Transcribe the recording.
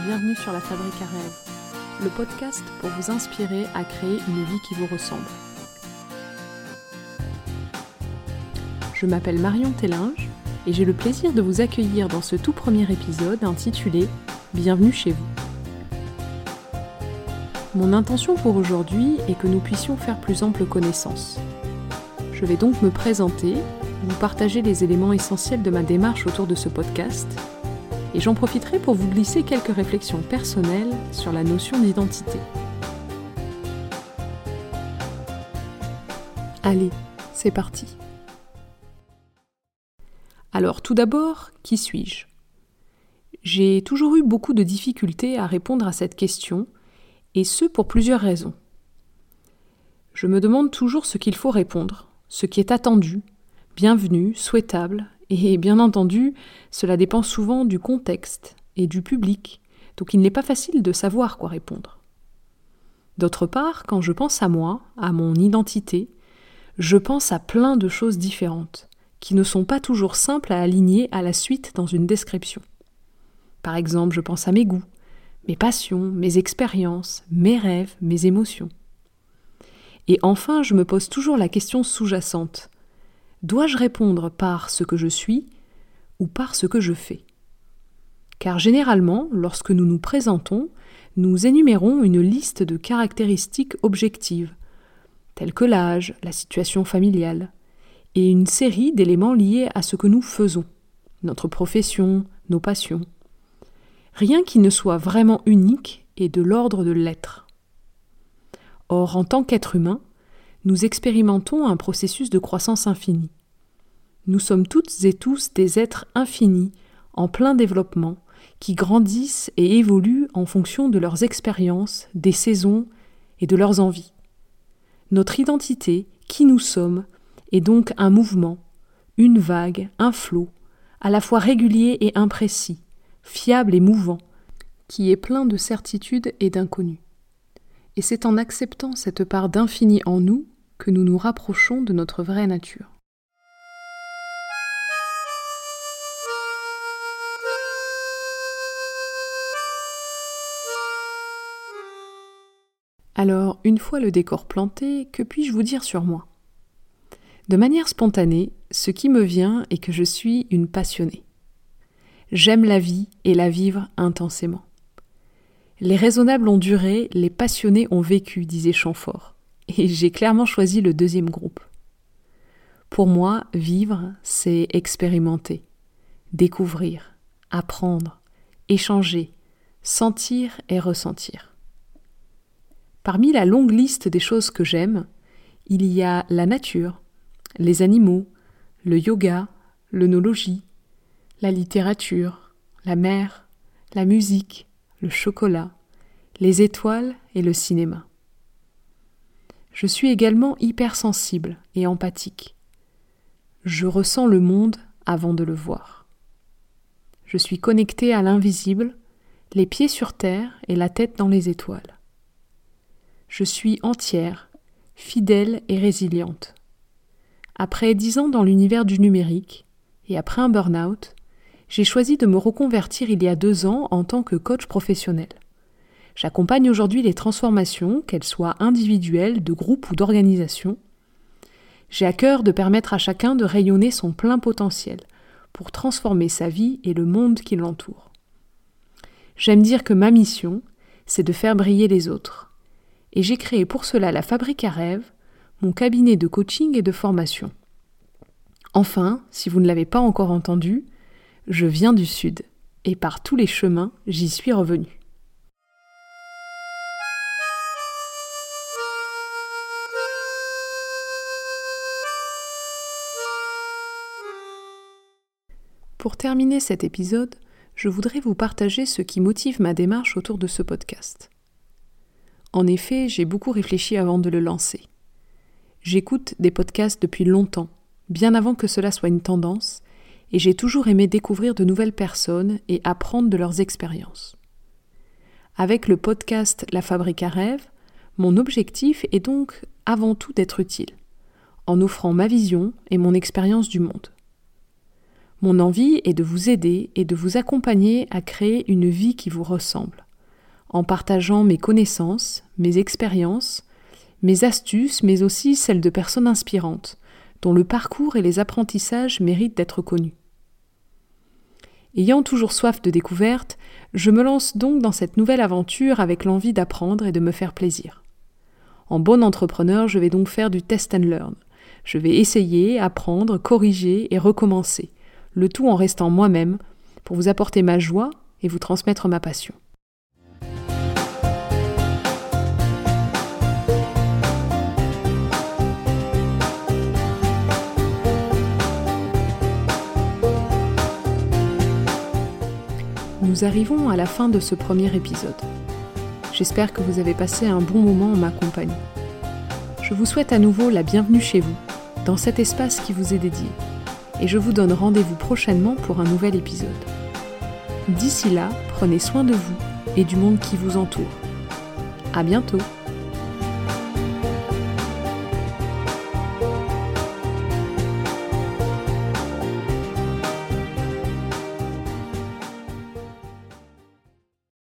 bienvenue sur La Fabrique à rêve, le podcast pour vous inspirer à créer une vie qui vous ressemble. Je m'appelle Marion Tellinge et j'ai le plaisir de vous accueillir dans ce tout premier épisode intitulé Bienvenue chez vous. Mon intention pour aujourd'hui est que nous puissions faire plus ample connaissance. Je vais donc me présenter, vous partager les éléments essentiels de ma démarche autour de ce podcast et j'en profiterai pour vous glisser quelques réflexions personnelles sur la notion d'identité. Allez, c'est parti. Alors tout d'abord, qui suis-je? J'ai toujours eu beaucoup de difficultés à répondre à cette question, et ce pour plusieurs raisons. Je me demande toujours ce qu'il faut répondre, ce qui est attendu, bienvenu, souhaitable, et bien entendu, cela dépend souvent du contexte et du public, donc il n'est pas facile de savoir quoi répondre. D'autre part, quand je pense à moi, à mon identité, je pense à plein de choses différentes, qui ne sont pas toujours simples à aligner à la suite dans une description. Par exemple, je pense à mes goûts, mes passions, mes expériences, mes rêves, mes émotions. Et enfin, je me pose toujours la question sous-jacente. Dois-je répondre par ce que je suis ou par ce que je fais? Car généralement, lorsque nous nous présentons, nous énumérons une liste de caractéristiques objectives, telles que l'âge, la situation familiale, et une série d'éléments liés à ce que nous faisons, notre profession, nos passions. Rien qui ne soit vraiment unique et de l'ordre de l'être. Or, en tant qu'être humain, nous expérimentons un processus de croissance infinie. Nous sommes toutes et tous des êtres infinis, en plein développement, qui grandissent et évoluent en fonction de leurs expériences, des saisons et de leurs envies. Notre identité, qui nous sommes, est donc un mouvement, une vague, un flot, à la fois régulier et imprécis, fiable et mouvant, qui est plein de certitudes et d'inconnus. Et c'est en acceptant cette part d'infini en nous que nous nous rapprochons de notre vraie nature. Alors, une fois le décor planté, que puis-je vous dire sur moi? De manière spontanée, ce qui me vient est que je suis une passionnée. J'aime la vie et la vivre intensément. Les raisonnables ont duré, les passionnés ont vécu, disait Champfort. Et j'ai clairement choisi le deuxième groupe. Pour moi, vivre, c'est expérimenter, découvrir, apprendre, échanger, sentir et ressentir. Parmi la longue liste des choses que j'aime, il y a la nature, les animaux, le yoga, l'œnologie, la littérature, la mer, la musique, le chocolat, les étoiles et le cinéma. Je suis également hypersensible et empathique. Je ressens le monde avant de le voir. Je suis connecté à l'invisible, les pieds sur terre et la tête dans les étoiles. Je suis entière, fidèle et résiliente. Après dix ans dans l'univers du numérique et après un burn-out, j'ai choisi de me reconvertir il y a deux ans en tant que coach professionnel. J'accompagne aujourd'hui les transformations, qu'elles soient individuelles, de groupe ou d'organisation. J'ai à cœur de permettre à chacun de rayonner son plein potentiel pour transformer sa vie et le monde qui l'entoure. J'aime dire que ma mission, c'est de faire briller les autres. Et j'ai créé pour cela la Fabrique à rêve, mon cabinet de coaching et de formation. Enfin, si vous ne l'avez pas encore entendu, je viens du Sud, et par tous les chemins, j'y suis revenu. Pour terminer cet épisode, je voudrais vous partager ce qui motive ma démarche autour de ce podcast. En effet, j'ai beaucoup réfléchi avant de le lancer. J'écoute des podcasts depuis longtemps, bien avant que cela soit une tendance, et j'ai toujours aimé découvrir de nouvelles personnes et apprendre de leurs expériences. Avec le podcast La Fabrique à rêve, mon objectif est donc avant tout d'être utile, en offrant ma vision et mon expérience du monde. Mon envie est de vous aider et de vous accompagner à créer une vie qui vous ressemble, en partageant mes connaissances, mes expériences, mes astuces, mais aussi celles de personnes inspirantes, dont le parcours et les apprentissages méritent d'être connus. Ayant toujours soif de découverte, je me lance donc dans cette nouvelle aventure avec l'envie d'apprendre et de me faire plaisir. En bon entrepreneur, je vais donc faire du test and learn. Je vais essayer, apprendre, corriger et recommencer, le tout en restant moi-même, pour vous apporter ma joie et vous transmettre ma passion. Nous arrivons à la fin de ce premier épisode. J'espère que vous avez passé un bon moment en ma compagnie. Je vous souhaite à nouveau la bienvenue chez vous, dans cet espace qui vous est dédié, et je vous donne rendez-vous prochainement pour un nouvel épisode. D'ici là, prenez soin de vous et du monde qui vous entoure. À bientôt!